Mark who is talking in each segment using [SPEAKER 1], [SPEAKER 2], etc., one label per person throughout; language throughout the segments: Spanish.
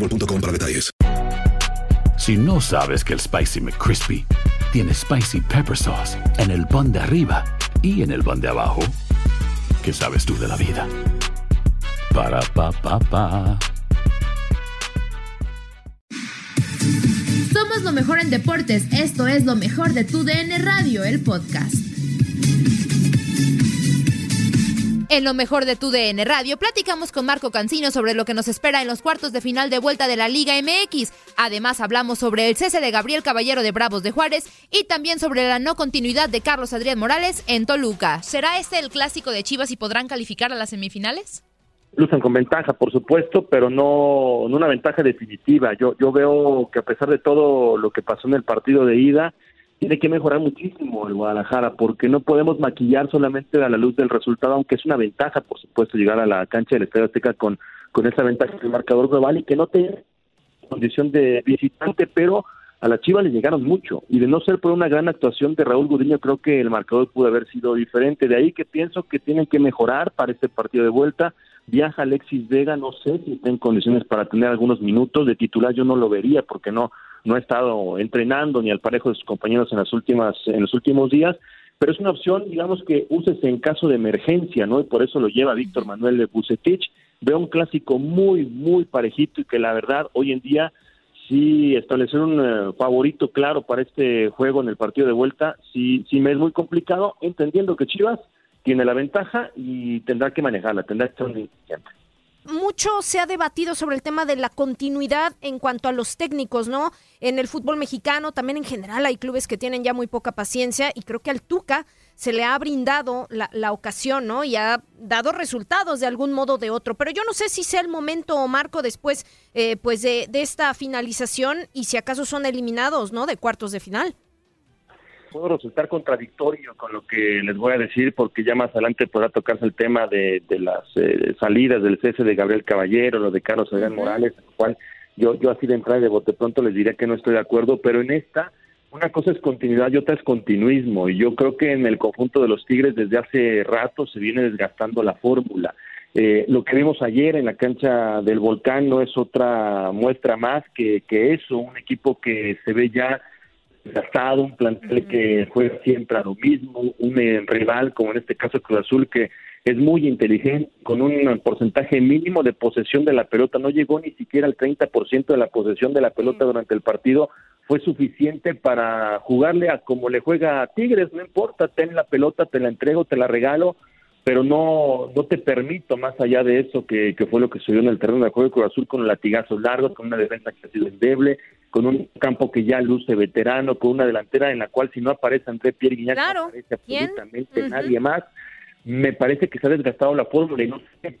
[SPEAKER 1] boostmobile.com para detalles.
[SPEAKER 2] Si no sabes que el Spicy McCrispy tiene Spicy Pepper Sauce en el pan de arriba y en el pan de abajo, ¿qué sabes tú de la vida? Para, pa, pa, pa.
[SPEAKER 3] Somos lo mejor en deportes. Esto es lo mejor de tu DN Radio, el podcast.
[SPEAKER 4] En lo mejor de tu DN Radio, platicamos con Marco Cancino sobre lo que nos espera en los cuartos de final de vuelta de la Liga MX. Además, hablamos sobre el cese de Gabriel Caballero de Bravos de Juárez y también sobre la no continuidad de Carlos Adrián Morales en Toluca. ¿Será este el clásico de Chivas y podrán calificar a las semifinales?
[SPEAKER 5] luchan con ventaja, por supuesto, pero no, no una ventaja definitiva. Yo veo que a pesar de todo lo que pasó en el partido de ida, tiene que mejorar muchísimo el Guadalajara, porque no podemos maquillar solamente a la luz del resultado, aunque es una ventaja, por supuesto, llegar a la cancha del Estadio Azteca con, con esa ventaja del marcador global y que no tenga condición de visitante, pero a la Chivas le llegaron mucho. Y de no ser por una gran actuación de Raúl Gudiño creo que el marcador pudo haber sido diferente. De ahí que pienso que tienen que mejorar para este partido de vuelta. Viaja Alexis Vega no sé si está en condiciones para tener algunos minutos. De titular yo no lo vería porque no no ha estado entrenando ni al parejo de sus compañeros en las últimas en los últimos días pero es una opción digamos que úsese en caso de emergencia no y por eso lo lleva Víctor Manuel de Bucetich veo un clásico muy muy parejito y que la verdad hoy en día sí establecer un eh, favorito claro para este juego en el partido de vuelta, sí, sí me es muy complicado, entendiendo que Chivas tiene la ventaja y tendrá que manejarla, tendrá que inteligente.
[SPEAKER 6] Mucho se ha debatido sobre el tema de la continuidad en cuanto a los técnicos, ¿no? En el fútbol mexicano, también en general hay clubes que tienen ya muy poca paciencia y creo que al Tuca se le ha brindado la, ocasión, ¿no? Y ha dado resultados de algún modo o de otro. Pero yo no sé si sea el momento, Marco, después eh, pues de esta finalización y si acaso son eliminados, ¿no? De cuartos de final.
[SPEAKER 5] Puedo resultar contradictorio con lo que les voy a decir porque ya más adelante podrá tocarse el tema de, de las eh, salidas del cese de Gabriel Caballero, lo de Carlos Adrián Morales, en lo cual yo, yo así de entrada y de bote pronto les diré que no estoy de acuerdo, pero en esta una cosa es continuidad y otra es continuismo. Y yo creo que en el conjunto de los Tigres desde hace rato se viene desgastando la fórmula. Eh, lo que vimos ayer en la cancha del Volcán no es otra muestra más que, que eso, un equipo que se ve ya desgastado, un plantel que juega siempre a lo mismo, un eh, rival como en este caso Cruz Azul que es muy inteligente, con un porcentaje mínimo de posesión de la pelota, no llegó ni siquiera al 30% de la posesión de la pelota durante el partido, fue suficiente para jugarle a como le juega a Tigres, no importa, ten la pelota, te la entrego, te la regalo, pero no no te permito más allá de eso que, que fue lo que sucedió en el terreno de juego de Cruz Azul con latigazos largos, con una defensa que ha sido endeble, con un campo que ya luce veterano, con una delantera en la cual si no aparece André Pierre Guignac
[SPEAKER 6] Claro.
[SPEAKER 5] no aparece absolutamente nadie más. Me parece que se ha desgastado la fórmula y no sé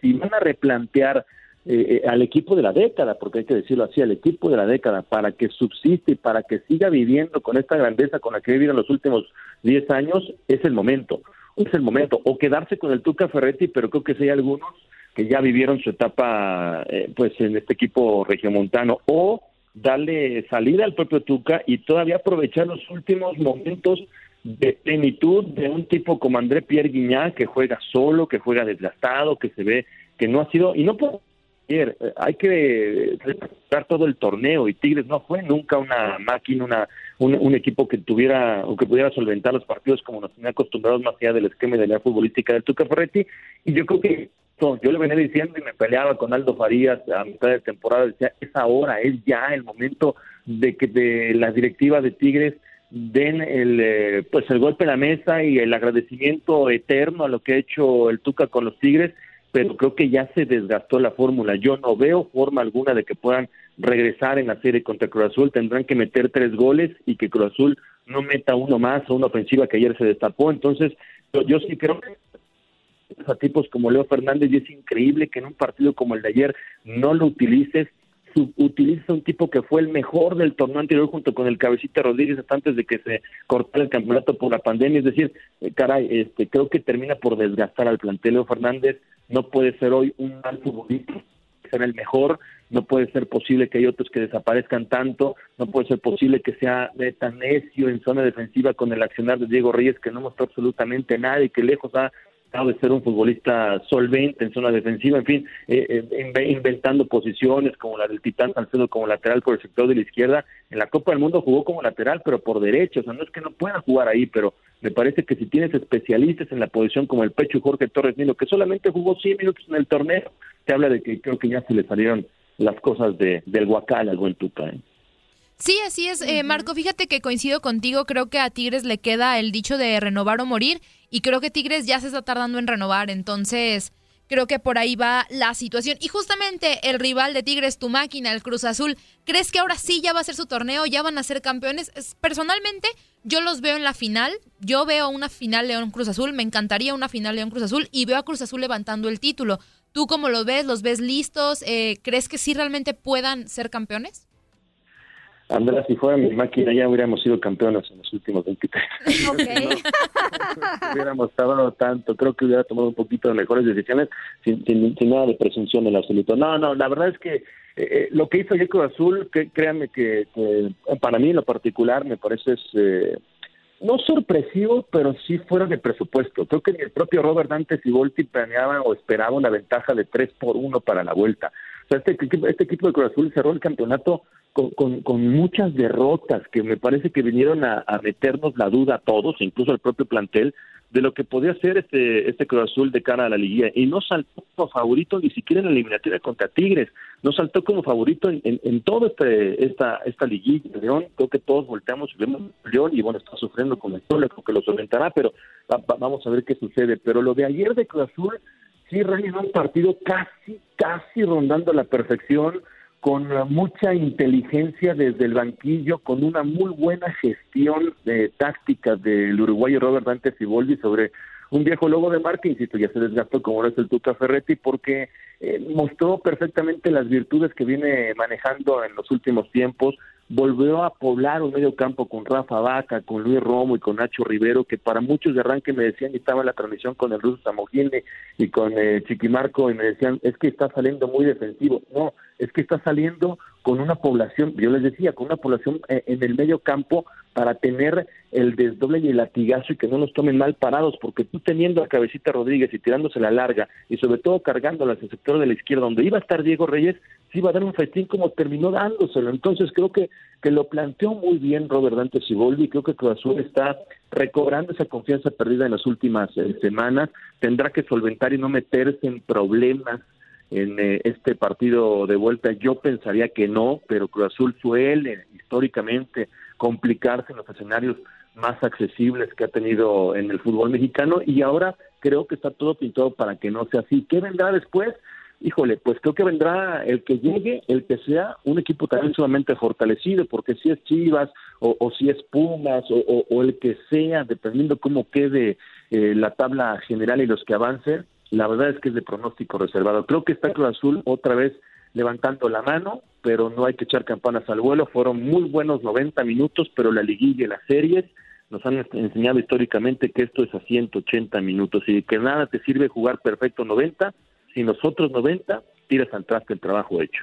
[SPEAKER 5] si van a replantear eh, eh, al equipo de la década, porque hay que decirlo así, al equipo de la década, para que subsiste y para que siga viviendo con esta grandeza con la que ha vivido en los últimos 10 años, es el momento, es el momento. O quedarse con el Tuca Ferretti, pero creo que si hay algunos que ya vivieron su etapa eh, pues en este equipo regiomontano o darle salida al propio Tuca y todavía aprovechar los últimos momentos de plenitud de un tipo como André Pierre Guignat que juega solo, que juega desgastado, que se ve que no ha sido y no puedo eh, hay que dar todo el torneo y Tigres no fue nunca una máquina, una, un, equipo que tuviera o que pudiera solventar los partidos como nos tenía acostumbrados más allá del esquema de la futbolística del Tuca Ferretti y yo creo que yo le venía diciendo y me peleaba con Aldo Farías a mitad de temporada, decía, es ahora, es ya el momento de que de las directivas de Tigres den el eh, pues el golpe a la mesa y el agradecimiento eterno a lo que ha hecho el Tuca con los Tigres pero creo que ya se desgastó la fórmula. Yo no veo forma alguna de que puedan regresar en la serie contra Cruz Azul. Tendrán que meter tres goles y que Cruz Azul no meta uno más o una ofensiva que ayer se destapó. Entonces, yo, sí creo que a tipos como Leo Fernández y es increíble que en un partido como el de ayer no lo utilices utiliza un tipo que fue el mejor del torneo anterior junto con el Cabecita Rodríguez hasta antes de que se cortara el campeonato por la pandemia. Es decir, eh, caray, este, creo que termina por desgastar al plantel. Leo Fernández no puede ser hoy un mal futbolista, ser el mejor, no puede ser posible que hay otros que desaparezcan tanto, no puede ser posible que sea tan necio en zona defensiva con el accionar de Diego Reyes que no mostró absolutamente nada y que lejos ha de ser un futbolista solvente en zona defensiva, en fin, eh, eh, inventando posiciones como la del Titán Salcedo como lateral por el sector de la izquierda. En la Copa del Mundo jugó como lateral, pero por derecho, o sea, no es que no pueda jugar ahí, pero me parece que si tienes especialistas en la posición como el Pecho Jorge Torres Nilo, que solamente jugó 100 minutos en el torneo, te habla de que creo que ya se le salieron las cosas de, del Huacal al buen Tuca. ¿eh?
[SPEAKER 4] Sí, así es, eh, Marco. Fíjate que coincido contigo. Creo que a Tigres le queda el dicho de renovar o morir. Y creo que Tigres ya se está tardando en renovar. Entonces, creo que por ahí va la situación. Y justamente el rival de Tigres, tu máquina, el Cruz Azul, ¿crees que ahora sí ya va a ser su torneo? ¿Ya van a ser campeones? Personalmente, yo los veo en la final. Yo veo una final León Cruz Azul. Me encantaría una final León Cruz Azul. Y veo a Cruz Azul levantando el título. ¿Tú cómo lo ves? ¿Los ves listos? Eh, ¿Crees que sí realmente puedan ser campeones?
[SPEAKER 5] Andrea, si fuera mi máquina ya hubiéramos sido campeones en los últimos 23
[SPEAKER 6] okay.
[SPEAKER 5] no, hubiéramos tardado tanto, creo que hubiera tomado un poquito de mejores decisiones sin, sin, nada de presunción en absoluto. No, no, la verdad es que eh, eh, lo que hizo Yeco Azul, que, créanme que, para mí en lo particular me parece es... Eh, no sorpresivo, pero sí fuera de presupuesto. Creo que ni el propio Robert Dante Volti planeaba o esperaba una ventaja de 3 por 1 para la vuelta. Sea, este, este equipo de Cruz Azul cerró el campeonato con, con, muchas derrotas que me parece que vinieron a, meternos la duda a todos, incluso al propio plantel, de lo que podía ser este, este Cruz Azul de cara a la liguilla. Y no saltó como favorito ni siquiera en la eliminatoria contra Tigres, no saltó como favorito en, en, toda este, esta, esta liguilla. León, creo que todos volteamos y vemos León y bueno, está sufriendo con el creo que lo solventará, pero vamos a ver qué sucede. Pero lo de ayer de Cruz Azul, sí realizó un partido casi, casi rondando la perfección con mucha inteligencia desde el banquillo, con una muy buena gestión de tácticas del uruguayo Robert Dante Ciboldi sobre un viejo logo de marca, insisto, ya se desgastó como es el Tuca Ferretti, porque eh, mostró perfectamente las virtudes que viene manejando en los últimos tiempos, volvió a poblar un medio campo con Rafa Vaca, con Luis Romo y con Nacho Rivero, que para muchos de arranque me decían, y estaba la transmisión con el ruso Samogine y con eh, Chiquimarco, y me decían, es que está saliendo muy defensivo. No, es que está saliendo con una población, yo les decía, con una población eh, en el medio campo para tener el desdoble y el latigazo y que no nos tomen mal parados, porque tú teniendo a Cabecita Rodríguez y tirándose la larga y sobre todo cargándola hacia el sector de la izquierda, donde iba a estar Diego Reyes, sí iba a dar un festín como terminó dándoselo. Entonces creo que, que lo planteó muy bien Robert Dante Siboldi, creo que Cruz Azul está recobrando esa confianza perdida en las últimas eh, semanas, tendrá que solventar y no meterse en problemas en eh, este partido de vuelta. Yo pensaría que no, pero Cruz Azul suele históricamente complicarse en los escenarios más accesibles que ha tenido en el fútbol mexicano y ahora creo que está todo pintado para que no sea así. ¿Qué vendrá después? Híjole, pues creo que vendrá el que llegue, el que sea un equipo también sumamente fortalecido, porque si es Chivas o, si es Pumas o, el que sea, dependiendo cómo quede eh, la tabla general y los que avancen, la verdad es que es de pronóstico reservado. Creo que está Cruz Azul otra vez levantando la mano, pero no hay que echar campanas al vuelo. Fueron muy buenos 90 minutos, pero la liguilla y las series nos han enseñado históricamente que esto es a 180 minutos y que nada te sirve jugar perfecto 90 si los otros 90 tiras al traste el trabajo hecho.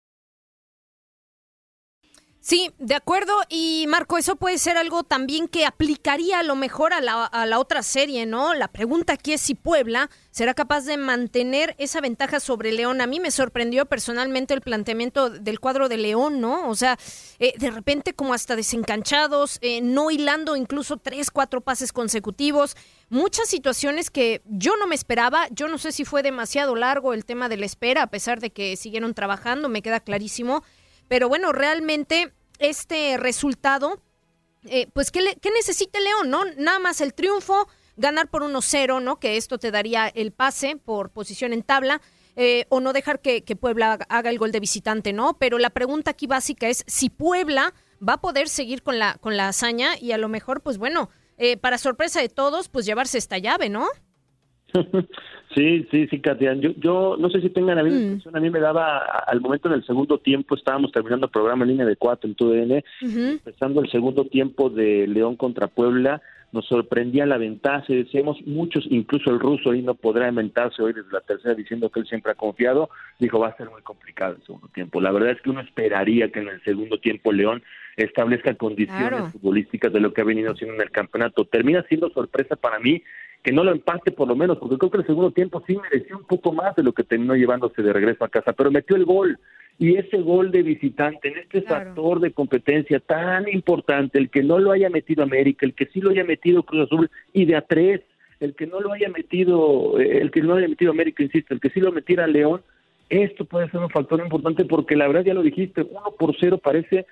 [SPEAKER 6] Sí, de acuerdo. Y Marco, eso puede ser algo también que aplicaría a lo mejor a la, a la, otra serie, ¿no? La pregunta aquí es si Puebla será capaz de mantener esa ventaja sobre León. A mí me sorprendió personalmente el planteamiento del cuadro de León, ¿no? O sea, eh, de repente como hasta desencanchados, eh, no hilando incluso tres, cuatro pases consecutivos. Muchas situaciones que yo no me esperaba. Yo no sé si fue demasiado largo el tema de la espera, a pesar de que siguieron trabajando, me queda clarísimo pero bueno, realmente este resultado, eh, pues, ¿qué, ¿qué, necesita León? ¿no? Nada más el triunfo, ganar por 1-0, ¿no? Que esto te daría el pase por posición en tabla. Eh, o no dejar que, que, Puebla haga el gol de visitante, ¿no? Pero la pregunta aquí básica es si Puebla va a poder seguir con la, con la hazaña y a lo mejor, pues bueno, eh, para sorpresa de todos, pues llevarse esta llave, ¿no?
[SPEAKER 5] Sí, sí, sí, Katia. Yo, yo no sé si tengan la misma mm. impresión. A mí me daba, al momento en el segundo tiempo, estábamos terminando el programa en línea de cuatro en TUDN, empezando el segundo tiempo de León contra Puebla, nos sorprendía la ventaja, decíamos muchos, incluso el ruso ahí no podrá inventarse hoy desde la tercera diciendo que él siempre ha confiado, dijo va a ser muy complicado el segundo tiempo. La verdad es que uno esperaría que en el segundo tiempo León establezca condiciones futbolísticas de lo que ha venido haciendo en el campeonato. Termina siendo sorpresa para mí que no lo empate por lo menos, porque creo que el segundo tiempo sí mereció un poco más de lo que terminó llevándose de regreso a casa, pero metió el gol. Y ese gol de visitante en este factor de competencia tan importante, el que no lo haya metido América, el que sí lo haya metido Cruz Azul y de a tres, el que no lo haya metido, el que no lo haya metido América, insisto, el que sí lo metiera León, esto puede ser un factor importante porque la verdad ya lo dijiste, uno por cero parece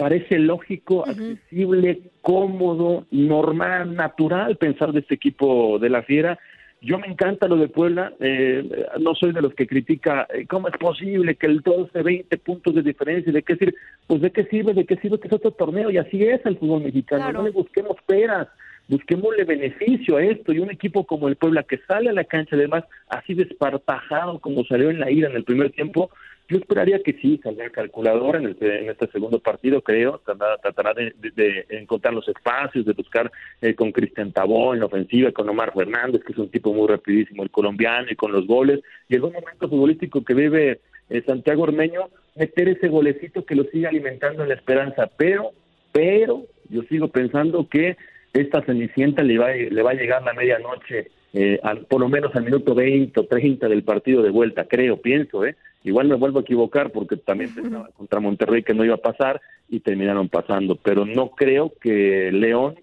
[SPEAKER 5] parece lógico, accesible, cómodo, normal, natural pensar de este equipo de la Fiera. Yo me encanta lo de Puebla, eh, no soy de los que critica eh, cómo es posible que el 12, 20 puntos de diferencia, de qué sirve, pues de qué sirve, de qué sirve que es otro torneo y así es el fútbol mexicano, no le busquemos peras, busquémosle beneficio a esto. Y un equipo como el Puebla que sale a la cancha además así desparpajado como salió en la ida en el primer tiempo, yo esperaría que sí, saldrá calculador en, en este segundo partido, creo, tratará, de, encontrar los espacios, de buscar eh, con Cristian Tabó en la ofensiva, con Omar Fernández, que es un tipo muy rapidísimo, el colombiano, y con los goles, y el buen momento futbolístico que vive eh, Santiago Ormeño, meter ese golecito que lo siga alimentando en la esperanza, pero, pero, yo sigo pensando que esta Cenicienta le va, le va a llegar la medianoche, eh, por lo menos al minuto 20 o 30 del partido de vuelta, creo, pienso, ¿eh? Igual me vuelvo a equivocar porque también pensaba contra Monterrey que no iba a pasar y terminaron pasando, pero no creo que León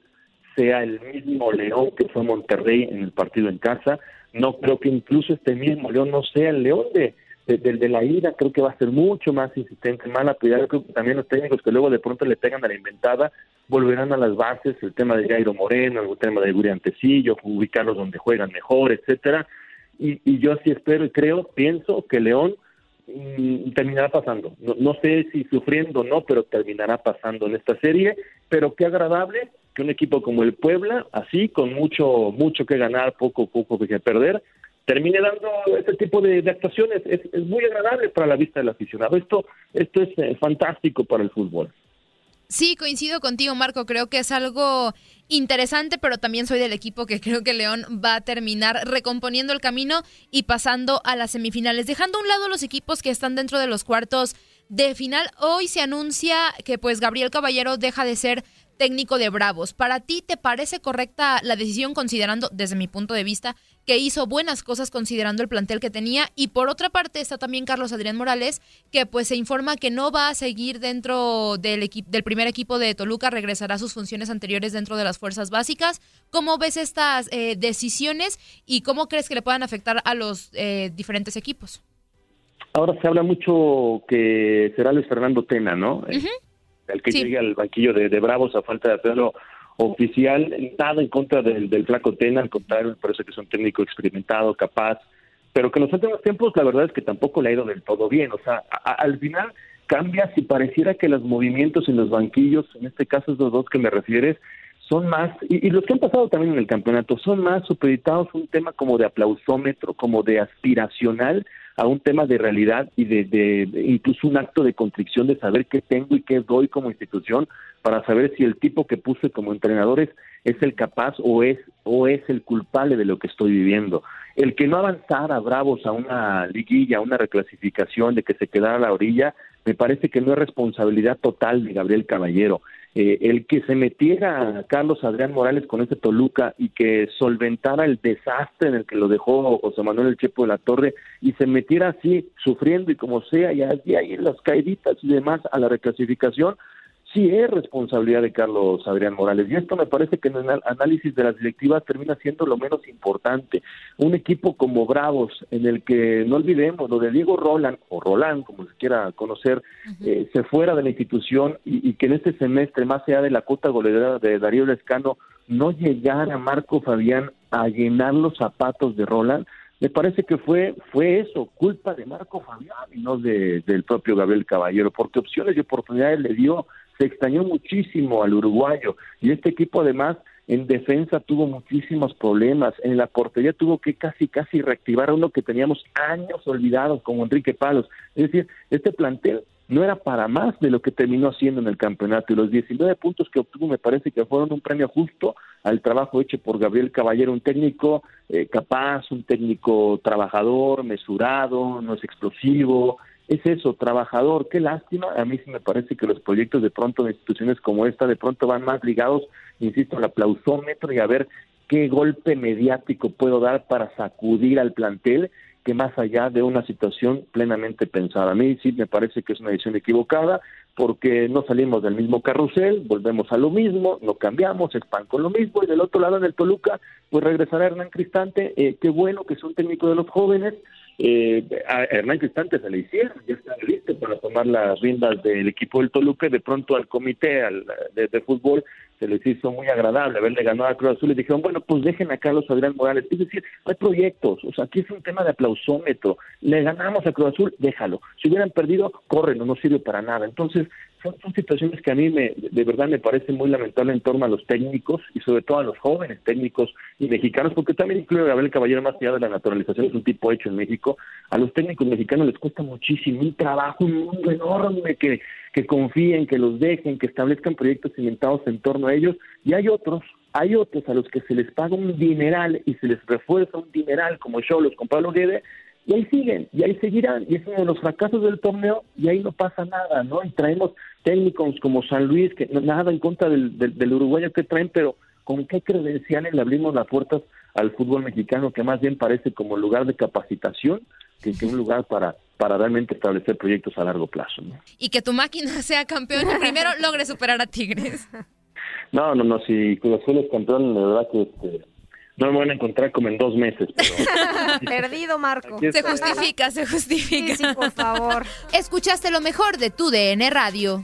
[SPEAKER 5] sea el mismo León que fue Monterrey en el partido en casa, no creo que incluso este mismo León no sea el León de la ida, creo que va a ser mucho más insistente, mala apoyar, creo que también los técnicos que luego de pronto le pegan a la inventada, volverán a las bases, el tema de Jairo Moreno, el tema de Guri Antecillo, ubicarlos donde juegan mejor, etcétera, y, y yo sí espero y creo, pienso que León Mm, terminará pasando. No, sé si sufriendo o no, pero terminará pasando en esta serie. Pero qué agradable que un equipo como el Puebla, así, con mucho, mucho que ganar, poco, poco que perder, termine dando este tipo de, actuaciones. Es, muy agradable para la vista del aficionado. Esto, esto es eh, fantástico para el fútbol.
[SPEAKER 4] Sí, coincido contigo, Marco. Creo que es algo interesante, pero también soy del equipo que creo que León va a terminar recomponiendo el camino y pasando a las semifinales, dejando a un lado los equipos que están dentro de los cuartos de final. Hoy se anuncia que pues Gabriel Caballero deja de ser técnico de Bravos. ¿Para ti te parece correcta la decisión considerando, desde mi punto de vista, que hizo buenas cosas considerando el plantel que tenía? Y por otra parte está también Carlos Adrián Morales, que pues se informa que no va a seguir dentro del, equipo del primer equipo de Toluca, regresará a sus funciones anteriores dentro de las fuerzas básicas. ¿Cómo ves estas eh, decisiones y cómo crees que le puedan afectar a los eh, diferentes equipos?
[SPEAKER 5] Ahora se habla mucho que será Luis Fernando Tena, ¿no? el que llegue al banquillo de, Bravos a falta de hacerlo oficial, nada en contra del, del flaco Tena, al contrario, parece que es un técnico experimentado, capaz, pero que en los últimos tiempos la verdad es que tampoco le ha ido del todo bien, o sea, al final cambia si pareciera que los movimientos en los banquillos, en este caso esos dos que me refieres, son más, y, los que han pasado también en el campeonato, son más supeditados un tema como de aplausómetro, como de aspiracional, a un tema de realidad y de, de, incluso un acto de constricción de saber qué tengo y qué doy como institución para saber si el tipo que puse como entrenadores es el capaz o es o es el culpable de lo que estoy viviendo. El que no avanzara Bravos a una liguilla, a una reclasificación, de que se quedara a la orilla, me parece que no es responsabilidad total de Gabriel Caballero. Eh, el que se metiera Carlos Adrián Morales con ese Toluca y que solventara el desastre en el que lo dejó José Manuel El Chepo de la Torre y se metiera así, sufriendo y como sea, y ahí en las caíditas y demás a la reclasificación, sí es responsabilidad de Carlos Adrián Morales. Y esto me parece que en el análisis de las directivas termina siendo lo menos importante. Un equipo como Bravos, en el que no olvidemos lo de Diego Roland, o Roland, como se quiera conocer, eh, se fuera de la institución y, que en este semestre, más allá de la cuota goleadora de Darío Lescano, no llegara Marco Fabián a llenar los zapatos de Roland, me parece que fue fue eso, culpa de Marco Fabián y no de, del propio Gabriel Caballero, porque opciones y oportunidades le dio se extrañó muchísimo al uruguayo y este equipo además en defensa tuvo muchísimos problemas, en la portería tuvo que casi casi reactivar a uno que teníamos años olvidados como Enrique Palos, es decir, este plantel no era para más de lo que terminó haciendo en el campeonato. Y los 19 puntos que obtuvo me parece que fueron un premio justo al trabajo hecho por Gabriel Caballero, un técnico eh, capaz, un técnico trabajador, mesurado, no es explosivo, es eso, trabajador. Qué lástima. A mí sí me parece que los proyectos de pronto de instituciones como esta de pronto van más ligados, insisto, al aplausómetro y a ver qué golpe mediático puedo dar para sacudir al plantel que más allá de una situación plenamente pensada. A mí sí me parece que es una decisión equivocada porque no salimos del mismo carrusel, volvemos a lo mismo, no cambiamos, es pan con lo mismo y del otro lado en el Toluca pues regresará Hernán Cristante, eh, qué bueno que es un técnico de los jóvenes, eh, a Hernán Cristante se le hicieron, ya está listo para tomar las riendas del equipo del Toluca de pronto al comité al, de, fútbol se les hizo muy agradable haberle ganado a Cruz Azul y dijeron, bueno, pues dejen a Carlos Adrián Morales. Es decir, hay proyectos, o sea, aquí es un tema de aplausómetro. Le ganamos a Cruz Azul, déjalo. Si hubieran perdido, corren, no sirve para nada. Entonces, son, situaciones que a mí me, de verdad me parecen muy lamentables en torno a los técnicos y sobre todo a los jóvenes técnicos y mexicanos, porque también incluye a Gabriel Caballero más allá de la naturalización, es un tipo hecho en México, a los técnicos mexicanos les cuesta muchísimo, un trabajo, un mundo enorme que, que confíen, que los dejen, que establezcan proyectos cimentados en torno a ellos, y hay otros, hay otros a los que se les paga un dineral y se les refuerza un dineral, como yo, los con Pablo Guede, y ahí siguen, y ahí seguirán, y es uno de los fracasos del torneo, y ahí no pasa nada, ¿no? Y traemos técnicos como San Luis, que nada en contra del, del, uruguayo que traen, pero ¿con qué credenciales le abrimos las puertas al fútbol mexicano, que más bien parece como lugar de capacitación que, que un lugar para, para realmente establecer proyectos a largo plazo? ¿no?
[SPEAKER 4] Y que tu máquina sea campeón y primero logre superar a Tigres.
[SPEAKER 5] No, no, no, si Cruz Azul es campeón, la verdad que... Este, no me van a encontrar como en dos meses.
[SPEAKER 6] Perdido, Marco.
[SPEAKER 4] Se justifica, se justifica.
[SPEAKER 6] Sí, por favor.
[SPEAKER 4] Escuchaste lo mejor de tu DN Radio.